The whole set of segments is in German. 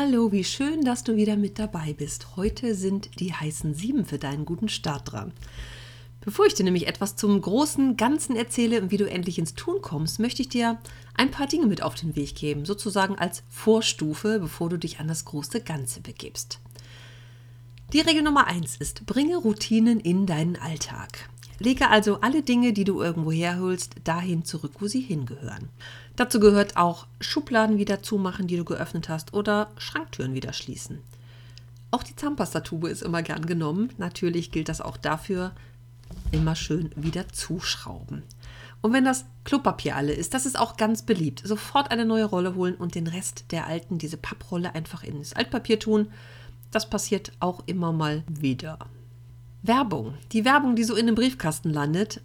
Hallo, wie schön, dass du wieder mit dabei bist. Heute sind die heißen sieben für deinen guten Start dran. Bevor ich dir nämlich etwas zum großen Ganzen erzähle und wie du endlich ins Tun kommst, möchte ich dir ein paar Dinge mit auf den Weg geben, sozusagen als Vorstufe, bevor du dich an das große Ganze begibst. Die Regel Nummer eins ist, bringe Routinen in deinen Alltag. Lege also alle Dinge, die du irgendwo herholst, dahin zurück, wo sie hingehören. Dazu gehört auch Schubladen wieder zumachen, die du geöffnet hast, oder Schranktüren wieder schließen. Auch die Zahnpastatube ist immer gern genommen. Natürlich gilt das auch dafür, immer schön wieder zuschrauben. Und wenn das Klopapier alle ist, das ist auch ganz beliebt. Sofort eine neue Rolle holen und den Rest der alten, diese Papprolle, einfach ins Altpapier tun. Das passiert auch immer mal wieder. Werbung. Die Werbung, die so in den Briefkasten landet,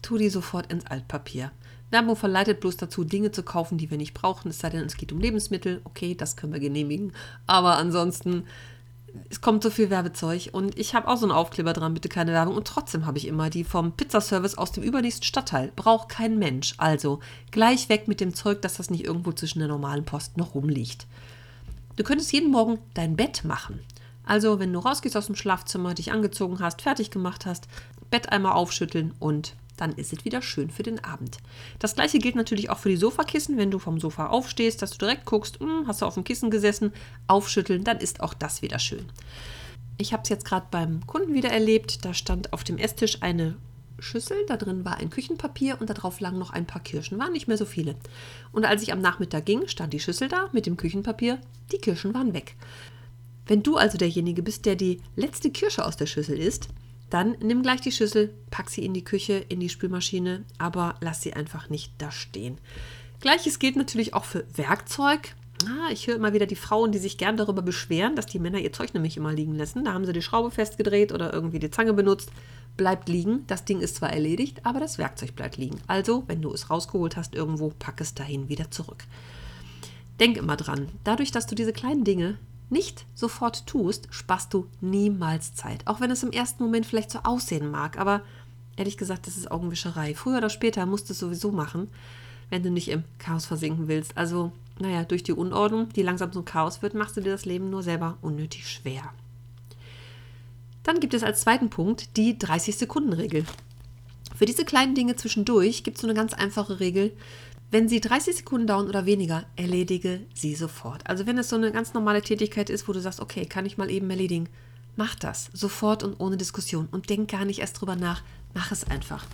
tu die sofort ins Altpapier. Werbung verleitet bloß dazu, Dinge zu kaufen, die wir nicht brauchen, es sei denn, es geht um Lebensmittel. Okay, das können wir genehmigen. Aber ansonsten, es kommt so viel Werbezeug und ich habe auch so einen Aufkleber dran, bitte keine Werbung. Und trotzdem habe ich immer die vom Pizzaservice aus dem übernächsten Stadtteil. Braucht kein Mensch. Also gleich weg mit dem Zeug, dass das nicht irgendwo zwischen der normalen Post noch rumliegt. Du könntest jeden Morgen dein Bett machen. Also, wenn du rausgehst aus dem Schlafzimmer, dich angezogen hast, fertig gemacht hast, Bett einmal aufschütteln und dann ist es wieder schön für den Abend. Das gleiche gilt natürlich auch für die Sofakissen. Wenn du vom Sofa aufstehst, dass du direkt guckst, hm, hast du auf dem Kissen gesessen, aufschütteln, dann ist auch das wieder schön. Ich habe es jetzt gerade beim Kunden wieder erlebt. Da stand auf dem Esstisch eine Schüssel, da drin war ein Küchenpapier und darauf lagen noch ein paar Kirschen, waren nicht mehr so viele. Und als ich am Nachmittag ging, stand die Schüssel da mit dem Küchenpapier, die Kirschen waren weg. Wenn du also derjenige bist, der die letzte Kirsche aus der Schüssel isst, dann nimm gleich die Schüssel, pack sie in die Küche, in die Spülmaschine, aber lass sie einfach nicht da stehen. Gleiches gilt natürlich auch für Werkzeug. Ah, ich höre immer wieder die Frauen, die sich gern darüber beschweren, dass die Männer ihr Zeug nämlich immer liegen lassen. Da haben sie die Schraube festgedreht oder irgendwie die Zange benutzt. Bleibt liegen. Das Ding ist zwar erledigt, aber das Werkzeug bleibt liegen. Also, wenn du es rausgeholt hast irgendwo, pack es dahin wieder zurück. Denk immer dran, dadurch, dass du diese kleinen Dinge nicht sofort tust, sparst du niemals Zeit. Auch wenn es im ersten Moment vielleicht so aussehen mag. Aber ehrlich gesagt, das ist Augenwischerei. Früher oder später musst du es sowieso machen, wenn du nicht im Chaos versinken willst. Also, naja, durch die Unordnung, die langsam zum Chaos wird, machst du dir das Leben nur selber unnötig schwer. Dann gibt es als zweiten Punkt die 30-Sekunden-Regel. Für diese kleinen Dinge zwischendurch gibt es so eine ganz einfache Regel. Wenn sie 30 Sekunden dauern oder weniger, erledige sie sofort. Also wenn es so eine ganz normale Tätigkeit ist, wo du sagst, okay, kann ich mal eben erledigen, mach das sofort und ohne Diskussion und denk gar nicht erst drüber nach, mach es einfach.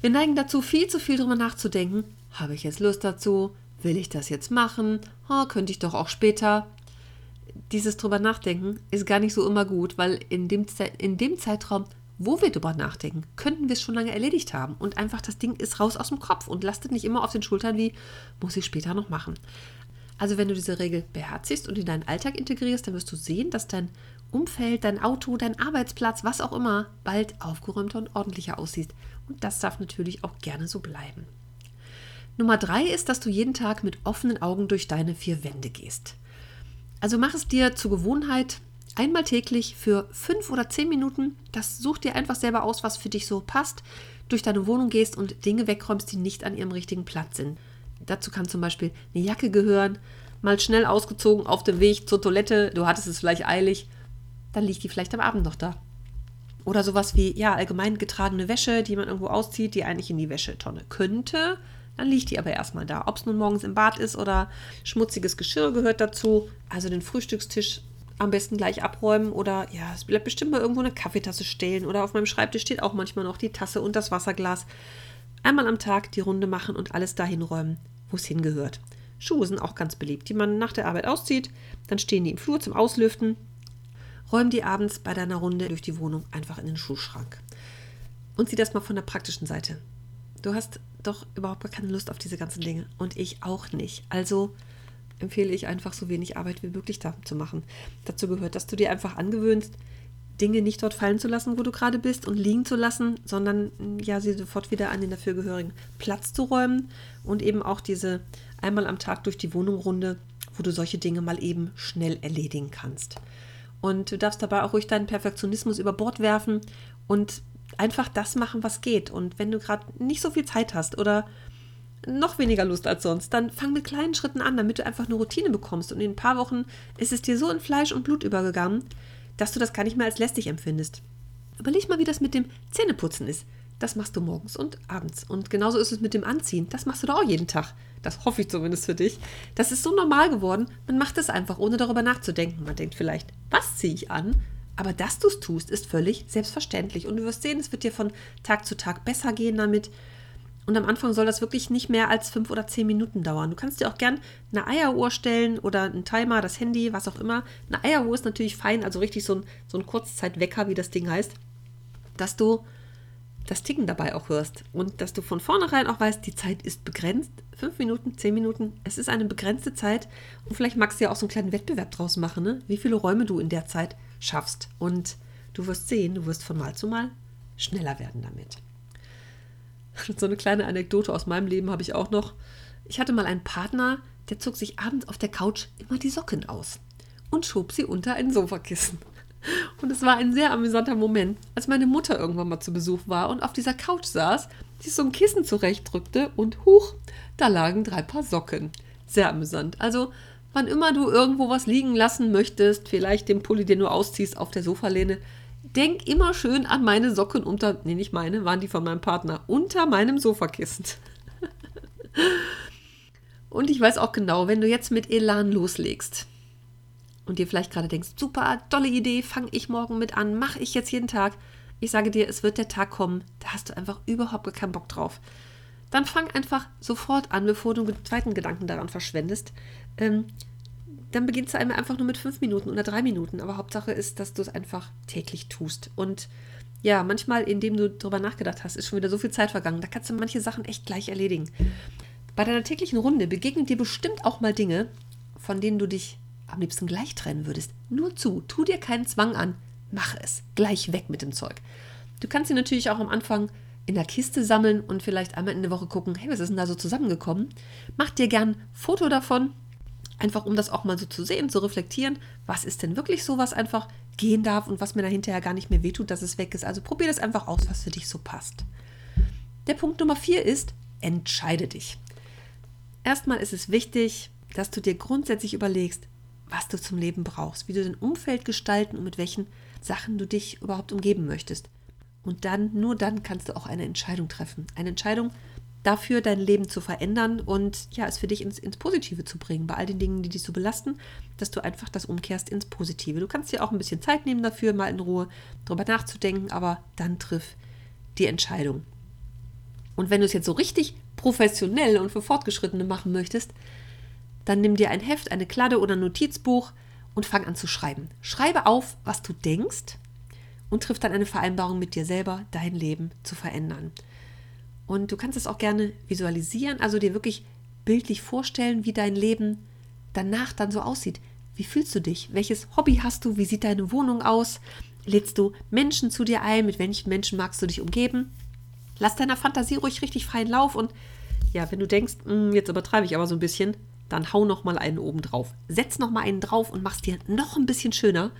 Wir neigen dazu, viel zu viel drüber nachzudenken. Habe ich jetzt Lust dazu? Will ich das jetzt machen? Oh, könnte ich doch auch später. Dieses drüber nachdenken ist gar nicht so immer gut, weil in dem, in dem Zeitraum wo wir drüber nachdenken, könnten wir es schon lange erledigt haben und einfach das Ding ist raus aus dem Kopf und lastet nicht immer auf den Schultern wie, muss ich später noch machen. Also wenn du diese Regel beherzigst und in deinen Alltag integrierst, dann wirst du sehen, dass dein Umfeld, dein Auto, dein Arbeitsplatz, was auch immer, bald aufgeräumter und ordentlicher aussieht. Und das darf natürlich auch gerne so bleiben. Nummer drei ist, dass du jeden Tag mit offenen Augen durch deine vier Wände gehst. Also mach es dir zur Gewohnheit, einmal täglich für fünf oder zehn Minuten, das such dir einfach selber aus, was für dich so passt, durch deine Wohnung gehst und Dinge wegräumst, die nicht an ihrem richtigen Platz sind. Dazu kann zum Beispiel eine Jacke gehören, mal schnell ausgezogen auf dem Weg zur Toilette, du hattest es vielleicht eilig, dann liegt die vielleicht am Abend noch da. Oder sowas wie, ja, allgemein getragene Wäsche, die man irgendwo auszieht, die eigentlich in die Wäschetonne könnte. Dann liegt die aber erstmal da. Ob es nun morgens im Bad ist oder schmutziges Geschirr gehört dazu. Also den Frühstückstisch am besten gleich abräumen oder ja, es bleibt bestimmt mal irgendwo eine Kaffeetasse stehen oder auf meinem Schreibtisch steht auch manchmal noch die Tasse und das Wasserglas. Einmal am Tag die Runde machen und alles dahin räumen, wo es hingehört. Schuhe sind auch ganz beliebt, die man nach der Arbeit auszieht, dann stehen die im Flur zum Auslüften. Räum die abends bei deiner Runde durch die Wohnung einfach in den Schuhschrank. Und sieh das mal von der praktischen Seite. Du hast doch überhaupt gar keine Lust auf diese ganzen Dinge. Und ich auch nicht. Also empfehle ich einfach so wenig Arbeit wie möglich da zu machen. Dazu gehört, dass du dir einfach angewöhnst, Dinge nicht dort fallen zu lassen, wo du gerade bist und liegen zu lassen, sondern ja, sie sofort wieder an den dafürgehörigen Platz zu räumen und eben auch diese einmal am Tag durch die Wohnung Runde, wo du solche Dinge mal eben schnell erledigen kannst. Und du darfst dabei auch ruhig deinen Perfektionismus über Bord werfen und einfach das machen, was geht. Und wenn du gerade nicht so viel Zeit hast oder noch weniger Lust als sonst, dann fang mit kleinen Schritten an, damit du einfach eine Routine bekommst. Und in ein paar Wochen ist es dir so in Fleisch und Blut übergegangen, dass du das gar nicht mehr als lästig empfindest. Überleg mal, wie das mit dem Zähneputzen ist. Das machst du morgens und abends. Und genauso ist es mit dem Anziehen. Das machst du doch auch jeden Tag. Das hoffe ich zumindest für dich. Das ist so normal geworden. Man macht es einfach, ohne darüber nachzudenken. Man denkt vielleicht, was ziehe ich an? Aber dass du es tust, ist völlig selbstverständlich. Und du wirst sehen, es wird dir von Tag zu Tag besser gehen damit. Und am Anfang soll das wirklich nicht mehr als fünf oder zehn Minuten dauern. Du kannst dir auch gern eine Eieruhr stellen oder einen Timer, das Handy, was auch immer. Eine Eieruhr ist natürlich fein, also richtig so ein, so ein Kurzzeitwecker, wie das Ding heißt, dass du das Ticken dabei auch hörst und dass du von vornherein auch weißt, die Zeit ist begrenzt. Fünf Minuten, zehn Minuten, es ist eine begrenzte Zeit und vielleicht magst du ja auch so einen kleinen Wettbewerb draus machen, ne? wie viele Räume du in der Zeit schaffst. Und du wirst sehen, du wirst von Mal zu Mal schneller werden damit. So eine kleine Anekdote aus meinem Leben habe ich auch noch. Ich hatte mal einen Partner, der zog sich abends auf der Couch immer die Socken aus und schob sie unter ein Sofakissen. Und es war ein sehr amüsanter Moment, als meine Mutter irgendwann mal zu Besuch war und auf dieser Couch saß, sich so ein Kissen zurechtdrückte und huch, da lagen drei Paar Socken. Sehr amüsant. Also, wann immer du irgendwo was liegen lassen möchtest, vielleicht den Pulli, den du ausziehst, auf der Sofalehne, denk immer schön an meine Socken unter, nee, nicht meine, waren die von meinem Partner, unter meinem Sofakissen. und ich weiß auch genau, wenn du jetzt mit Elan loslegst und dir vielleicht gerade denkst, super, tolle Idee, fange ich morgen mit an, mache ich jetzt jeden Tag. Ich sage dir, es wird der Tag kommen, da hast du einfach überhaupt keinen Bock drauf. Dann fang einfach sofort an, bevor du einen zweiten Gedanken daran verschwendest. Ähm, dann beginnst du einmal einfach nur mit fünf Minuten oder drei Minuten. Aber Hauptsache ist, dass du es einfach täglich tust. Und ja, manchmal, indem du darüber nachgedacht hast, ist schon wieder so viel Zeit vergangen. Da kannst du manche Sachen echt gleich erledigen. Bei deiner täglichen Runde begegnen dir bestimmt auch mal Dinge, von denen du dich am liebsten gleich trennen würdest. Nur zu, tu dir keinen Zwang an, mach es, gleich weg mit dem Zeug. Du kannst sie natürlich auch am Anfang in der Kiste sammeln und vielleicht einmal in der Woche gucken, hey, was ist denn da so zusammengekommen? Mach dir gern ein Foto davon, Einfach um das auch mal so zu sehen, zu reflektieren, was ist denn wirklich so, was einfach gehen darf und was mir da hinterher gar nicht mehr wehtut, dass es weg ist. Also probier das einfach aus, was für dich so passt. Der Punkt Nummer vier ist, entscheide dich. Erstmal ist es wichtig, dass du dir grundsätzlich überlegst, was du zum Leben brauchst, wie du dein Umfeld gestalten und mit welchen Sachen du dich überhaupt umgeben möchtest. Und dann, nur dann kannst du auch eine Entscheidung treffen. Eine Entscheidung, dafür dein Leben zu verändern und ja, es für dich ins, ins Positive zu bringen, bei all den Dingen, die dich so belasten, dass du einfach das umkehrst ins Positive. Du kannst dir auch ein bisschen Zeit nehmen dafür, mal in Ruhe darüber nachzudenken, aber dann triff die Entscheidung. Und wenn du es jetzt so richtig professionell und für Fortgeschrittene machen möchtest, dann nimm dir ein Heft, eine Kladde oder ein Notizbuch und fang an zu schreiben. Schreibe auf, was du denkst und triff dann eine Vereinbarung mit dir selber, dein Leben zu verändern. Und du kannst es auch gerne visualisieren, also dir wirklich bildlich vorstellen, wie dein Leben danach dann so aussieht. Wie fühlst du dich? Welches Hobby hast du? Wie sieht deine Wohnung aus? Lädst du Menschen zu dir ein? Mit welchen Menschen magst du dich umgeben? Lass deiner Fantasie ruhig richtig freien Lauf und ja, wenn du denkst, hm, jetzt übertreibe ich aber so ein bisschen, dann hau noch mal einen oben drauf. Setz noch mal einen drauf und mach's dir noch ein bisschen schöner.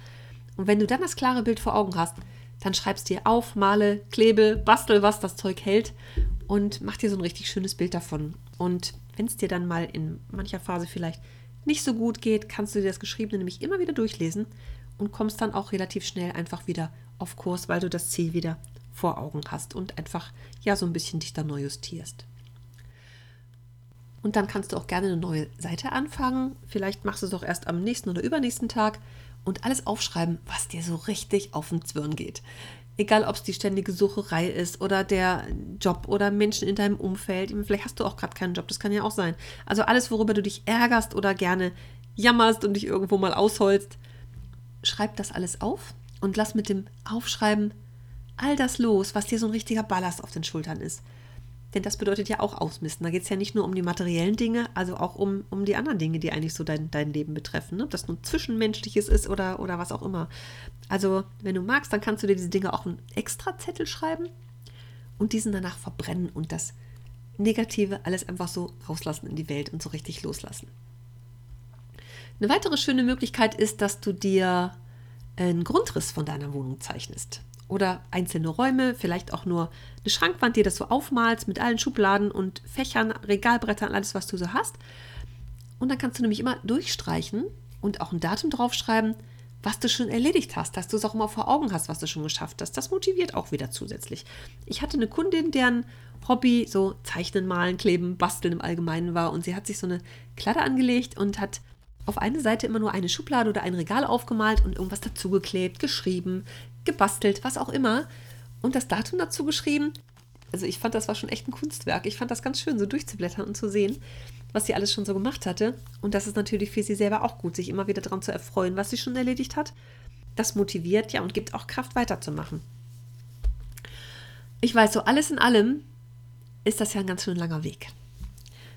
Und wenn du dann das klare Bild vor Augen hast, dann schreibst dir auf, male, klebe, bastel, was das Zeug hält und mach dir so ein richtig schönes Bild davon. Und wenn es dir dann mal in mancher Phase vielleicht nicht so gut geht, kannst du dir das Geschriebene nämlich immer wieder durchlesen und kommst dann auch relativ schnell einfach wieder auf Kurs, weil du das Ziel wieder vor Augen hast und einfach ja so ein bisschen dich da neu justierst. Und dann kannst du auch gerne eine neue Seite anfangen. Vielleicht machst du es auch erst am nächsten oder übernächsten Tag und alles aufschreiben, was dir so richtig auf den Zwirn geht. Egal, ob es die ständige Sucherei ist oder der Job oder Menschen in deinem Umfeld. Vielleicht hast du auch gerade keinen Job, das kann ja auch sein. Also alles, worüber du dich ärgerst oder gerne jammerst und dich irgendwo mal ausholst, schreib das alles auf und lass mit dem Aufschreiben all das los, was dir so ein richtiger Ballast auf den Schultern ist. Denn das bedeutet ja auch Ausmisten. Da geht es ja nicht nur um die materiellen Dinge, also auch um, um die anderen Dinge, die eigentlich so dein, dein Leben betreffen. Ne? Ob das nun Zwischenmenschliches ist oder, oder was auch immer. Also, wenn du magst, dann kannst du dir diese Dinge auch einen extra Zettel schreiben und diesen danach verbrennen und das Negative alles einfach so rauslassen in die Welt und so richtig loslassen. Eine weitere schöne Möglichkeit ist, dass du dir einen Grundriss von deiner Wohnung zeichnest. Oder einzelne Räume, vielleicht auch nur eine Schrankwand, die das so aufmalst mit allen Schubladen und Fächern, Regalbrettern, alles, was du so hast. Und dann kannst du nämlich immer durchstreichen und auch ein Datum draufschreiben, was du schon erledigt hast, dass du es auch immer vor Augen hast, was du schon geschafft hast. Das motiviert auch wieder zusätzlich. Ich hatte eine Kundin, deren Hobby so Zeichnen, Malen, Kleben, Basteln im Allgemeinen war und sie hat sich so eine Kladde angelegt und hat auf eine Seite immer nur eine Schublade oder ein Regal aufgemalt und irgendwas dazugeklebt, geschrieben, gebastelt, was auch immer. Und das Datum dazu geschrieben. Also ich fand, das war schon echt ein Kunstwerk. Ich fand das ganz schön, so durchzublättern und zu sehen, was sie alles schon so gemacht hatte. Und das ist natürlich für sie selber auch gut, sich immer wieder daran zu erfreuen, was sie schon erledigt hat. Das motiviert ja und gibt auch Kraft weiterzumachen. Ich weiß, so alles in allem ist das ja ein ganz schön langer Weg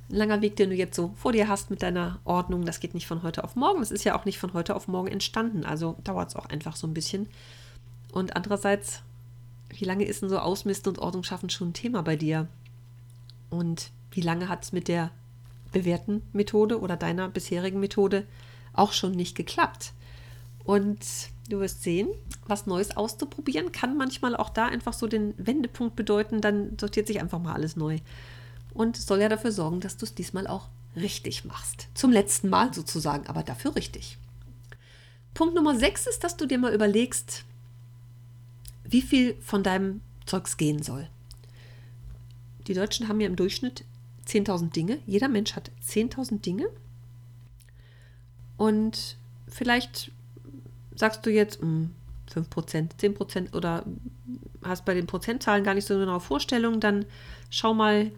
ein langer Weg, den du jetzt so vor dir hast mit deiner Ordnung. Das geht nicht von heute auf morgen. Das ist ja auch nicht von heute auf morgen entstanden. Also dauert es auch einfach so ein bisschen. Und andererseits, wie lange ist denn so Ausmisten und Ordnung schaffen schon ein Thema bei dir? Und wie lange hat es mit der bewährten Methode oder deiner bisherigen Methode auch schon nicht geklappt? Und du wirst sehen, was Neues auszuprobieren kann manchmal auch da einfach so den Wendepunkt bedeuten. Dann sortiert sich einfach mal alles neu und soll ja dafür sorgen, dass du es diesmal auch richtig machst. Zum letzten Mal sozusagen, aber dafür richtig. Punkt Nummer 6 ist, dass du dir mal überlegst, wie viel von deinem Zeugs gehen soll. Die Deutschen haben ja im Durchschnitt 10.000 Dinge. Jeder Mensch hat 10.000 Dinge. Und vielleicht sagst du jetzt mh, 5%, 10% oder hast bei den Prozentzahlen gar nicht so eine genaue Vorstellung, dann schau mal,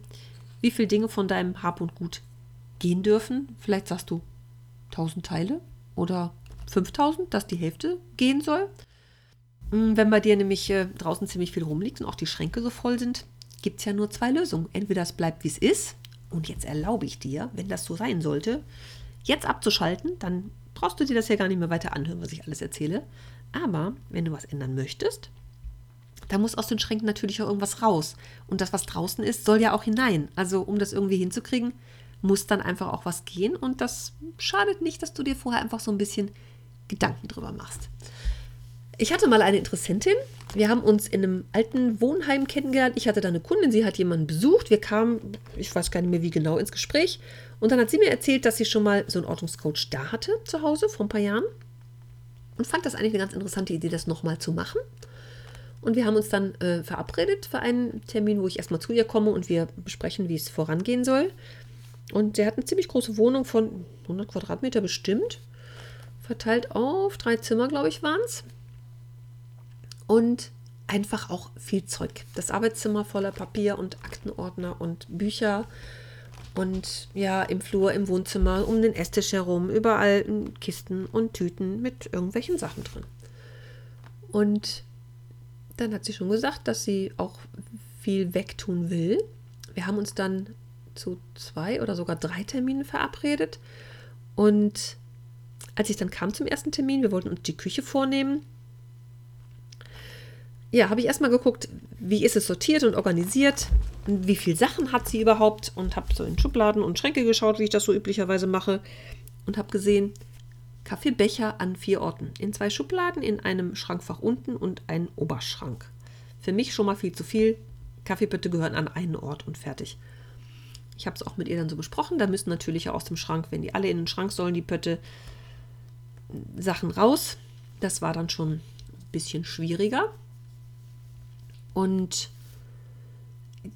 wie viele Dinge von deinem Hab und Gut gehen dürfen. Vielleicht sagst du 1000 Teile oder 5000, dass die Hälfte gehen soll. Hm, wenn bei dir nämlich äh, draußen ziemlich viel rumliegt und auch die Schränke so voll sind, gibt es ja nur zwei Lösungen. Entweder es bleibt, wie es ist, und jetzt erlaube ich dir, wenn das so sein sollte, jetzt abzuschalten, dann brauchst du dir das ja gar nicht mehr weiter anhören, was ich alles erzähle. Aber wenn du was ändern möchtest, da muss aus den Schränken natürlich auch irgendwas raus. Und das, was draußen ist, soll ja auch hinein. Also um das irgendwie hinzukriegen, muss dann einfach auch was gehen. Und das schadet nicht, dass du dir vorher einfach so ein bisschen Gedanken drüber machst. Ich hatte mal eine Interessentin. Wir haben uns in einem alten Wohnheim kennengelernt. Ich hatte da eine Kundin, sie hat jemanden besucht. Wir kamen, ich weiß gar nicht mehr wie genau, ins Gespräch. Und dann hat sie mir erzählt, dass sie schon mal so einen Ordnungscoach da hatte zu Hause vor ein paar Jahren. Und fand das eigentlich eine ganz interessante Idee, das nochmal zu machen. Und wir haben uns dann äh, verabredet für einen Termin, wo ich erstmal zu ihr komme und wir besprechen, wie es vorangehen soll. Und sie hat eine ziemlich große Wohnung von 100 Quadratmeter bestimmt, verteilt auf drei Zimmer, glaube ich, waren es. Und einfach auch viel Zeug. Das Arbeitszimmer voller Papier und Aktenordner und Bücher. Und ja, im Flur, im Wohnzimmer, um den Esstisch herum, überall Kisten und Tüten mit irgendwelchen Sachen drin. Und dann hat sie schon gesagt, dass sie auch viel wegtun will. Wir haben uns dann zu zwei oder sogar drei Terminen verabredet. Und als ich dann kam zum ersten Termin, wir wollten uns die Küche vornehmen, ja, habe ich erstmal geguckt, wie ist es sortiert und organisiert, wie viele Sachen hat sie überhaupt und habe so in Schubladen und Schränke geschaut, wie ich das so üblicherweise mache und habe gesehen, Kaffeebecher an vier Orten. In zwei Schubladen, in einem Schrankfach unten und ein Oberschrank. Für mich schon mal viel zu viel. Kaffeepötte gehören an einen Ort und fertig. Ich habe es auch mit ihr dann so besprochen. Da müssen natürlich aus dem Schrank, wenn die alle in den Schrank sollen, die Pötte Sachen raus. Das war dann schon ein bisschen schwieriger. Und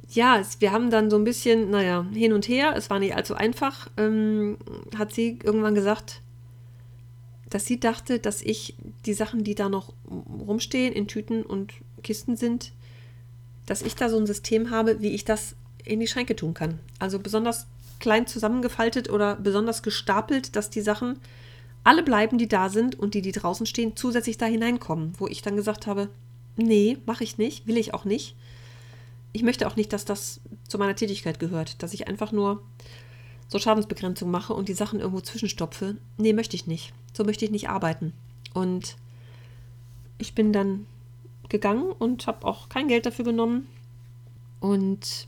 ja, wir haben dann so ein bisschen, naja, hin und her. Es war nicht allzu einfach. Ähm, hat sie irgendwann gesagt, dass sie dachte, dass ich die Sachen, die da noch rumstehen, in Tüten und Kisten sind, dass ich da so ein System habe, wie ich das in die Schränke tun kann. Also besonders klein zusammengefaltet oder besonders gestapelt, dass die Sachen alle bleiben, die da sind und die, die draußen stehen, zusätzlich da hineinkommen. Wo ich dann gesagt habe, Nee, mache ich nicht, will ich auch nicht. Ich möchte auch nicht, dass das zu meiner Tätigkeit gehört, dass ich einfach nur so Schadensbegrenzung mache und die Sachen irgendwo zwischenstopfe. Nee, möchte ich nicht. So möchte ich nicht arbeiten. Und ich bin dann gegangen und habe auch kein Geld dafür genommen. Und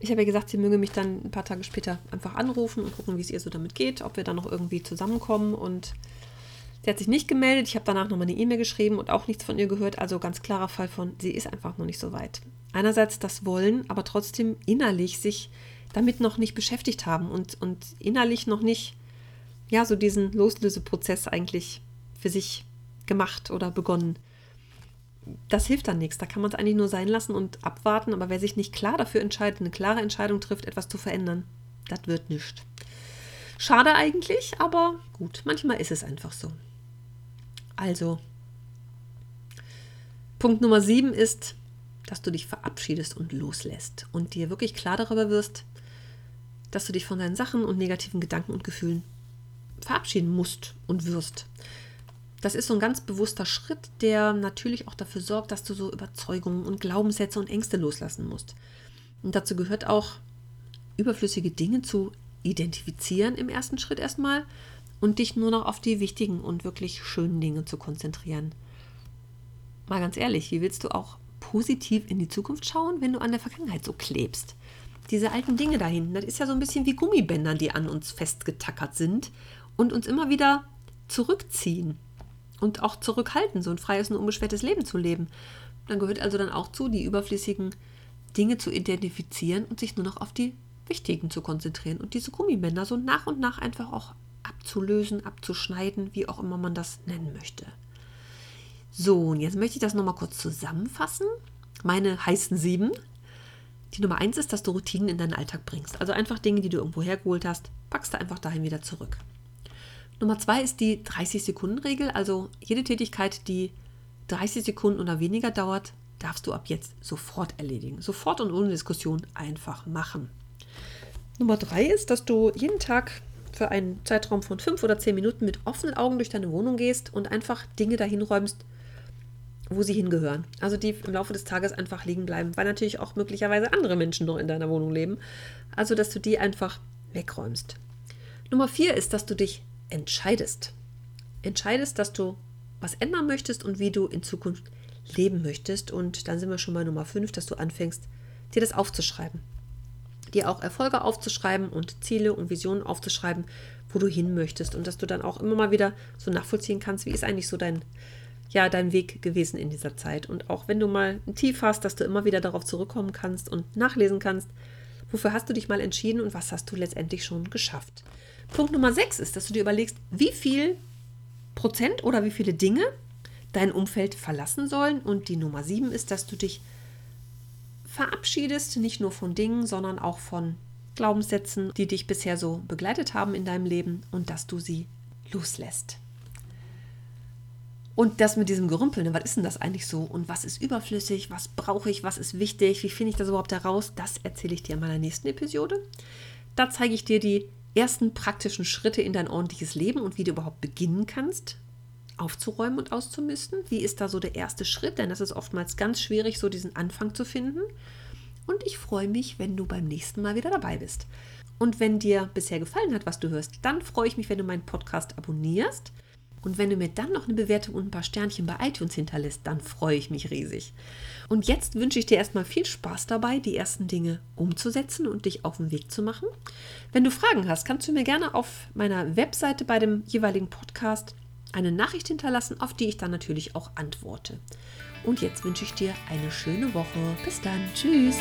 ich habe ja gesagt, sie möge mich dann ein paar Tage später einfach anrufen und gucken, wie es ihr so damit geht, ob wir dann noch irgendwie zusammenkommen. Und sie hat sich nicht gemeldet. Ich habe danach nochmal eine E-Mail geschrieben und auch nichts von ihr gehört. Also ganz klarer Fall von, sie ist einfach noch nicht so weit. Einerseits das Wollen, aber trotzdem innerlich sich damit noch nicht beschäftigt haben und, und innerlich noch nicht, ja, so diesen Loslöseprozess eigentlich für sich gemacht oder begonnen. Das hilft dann nichts. Da kann man es eigentlich nur sein lassen und abwarten. Aber wer sich nicht klar dafür entscheidet, eine klare Entscheidung trifft, etwas zu verändern, das wird nichts. Schade eigentlich, aber gut, manchmal ist es einfach so. Also, Punkt Nummer sieben ist, dass du dich verabschiedest und loslässt und dir wirklich klar darüber wirst, dass du dich von deinen Sachen und negativen Gedanken und Gefühlen verabschieden musst und wirst. Das ist so ein ganz bewusster Schritt, der natürlich auch dafür sorgt, dass du so Überzeugungen und Glaubenssätze und Ängste loslassen musst. Und dazu gehört auch, überflüssige Dinge zu identifizieren im ersten Schritt erstmal und dich nur noch auf die wichtigen und wirklich schönen Dinge zu konzentrieren. Mal ganz ehrlich, wie willst du auch positiv in die Zukunft schauen, wenn du an der Vergangenheit so klebst? diese alten Dinge da hinten, das ist ja so ein bisschen wie Gummibänder, die an uns festgetackert sind und uns immer wieder zurückziehen und auch zurückhalten, so ein freies und unbeschwertes Leben zu leben. Dann gehört also dann auch zu, die überflüssigen Dinge zu identifizieren und sich nur noch auf die wichtigen zu konzentrieren und diese Gummibänder so nach und nach einfach auch abzulösen, abzuschneiden, wie auch immer man das nennen möchte. So, und jetzt möchte ich das nochmal kurz zusammenfassen. Meine heißen sieben die Nummer eins ist, dass du Routinen in deinen Alltag bringst. Also einfach Dinge, die du irgendwo hergeholt hast, packst du einfach dahin wieder zurück. Nummer zwei ist die 30-Sekunden-Regel. Also jede Tätigkeit, die 30 Sekunden oder weniger dauert, darfst du ab jetzt sofort erledigen. Sofort und ohne Diskussion einfach machen. Nummer drei ist, dass du jeden Tag für einen Zeitraum von fünf oder zehn Minuten mit offenen Augen durch deine Wohnung gehst und einfach Dinge dahin räumst, wo sie hingehören. Also die im Laufe des Tages einfach liegen bleiben, weil natürlich auch möglicherweise andere Menschen noch in deiner Wohnung leben. Also dass du die einfach wegräumst. Nummer vier ist, dass du dich entscheidest. Entscheidest, dass du was ändern möchtest und wie du in Zukunft leben möchtest. Und dann sind wir schon bei Nummer fünf, dass du anfängst, dir das aufzuschreiben. Dir auch Erfolge aufzuschreiben und Ziele und Visionen aufzuschreiben, wo du hin möchtest. Und dass du dann auch immer mal wieder so nachvollziehen kannst, wie ist eigentlich so dein, ja dein Weg gewesen in dieser Zeit. Und auch wenn du mal ein Tief hast, dass du immer wieder darauf zurückkommen kannst und nachlesen kannst, wofür hast du dich mal entschieden und was hast du letztendlich schon geschafft. Punkt Nummer 6 ist, dass du dir überlegst, wie viel Prozent oder wie viele Dinge dein Umfeld verlassen sollen. Und die Nummer 7 ist, dass du dich verabschiedest, nicht nur von Dingen, sondern auch von Glaubenssätzen, die dich bisher so begleitet haben in deinem Leben und dass du sie loslässt. Und das mit diesem Gerümpeln, ne, was ist denn das eigentlich so? Und was ist überflüssig? Was brauche ich? Was ist wichtig? Wie finde ich das überhaupt heraus? Das erzähle ich dir in meiner nächsten Episode. Da zeige ich dir die ersten praktischen Schritte in dein ordentliches Leben und wie du überhaupt beginnen kannst, aufzuräumen und auszumisten. Wie ist da so der erste Schritt? Denn das ist oftmals ganz schwierig, so diesen Anfang zu finden. Und ich freue mich, wenn du beim nächsten Mal wieder dabei bist. Und wenn dir bisher gefallen hat, was du hörst, dann freue ich mich, wenn du meinen Podcast abonnierst und wenn du mir dann noch eine Bewertung und ein paar Sternchen bei iTunes hinterlässt, dann freue ich mich riesig. Und jetzt wünsche ich dir erstmal viel Spaß dabei, die ersten Dinge umzusetzen und dich auf den Weg zu machen. Wenn du Fragen hast, kannst du mir gerne auf meiner Webseite bei dem jeweiligen Podcast eine Nachricht hinterlassen, auf die ich dann natürlich auch antworte. Und jetzt wünsche ich dir eine schöne Woche. Bis dann. Tschüss.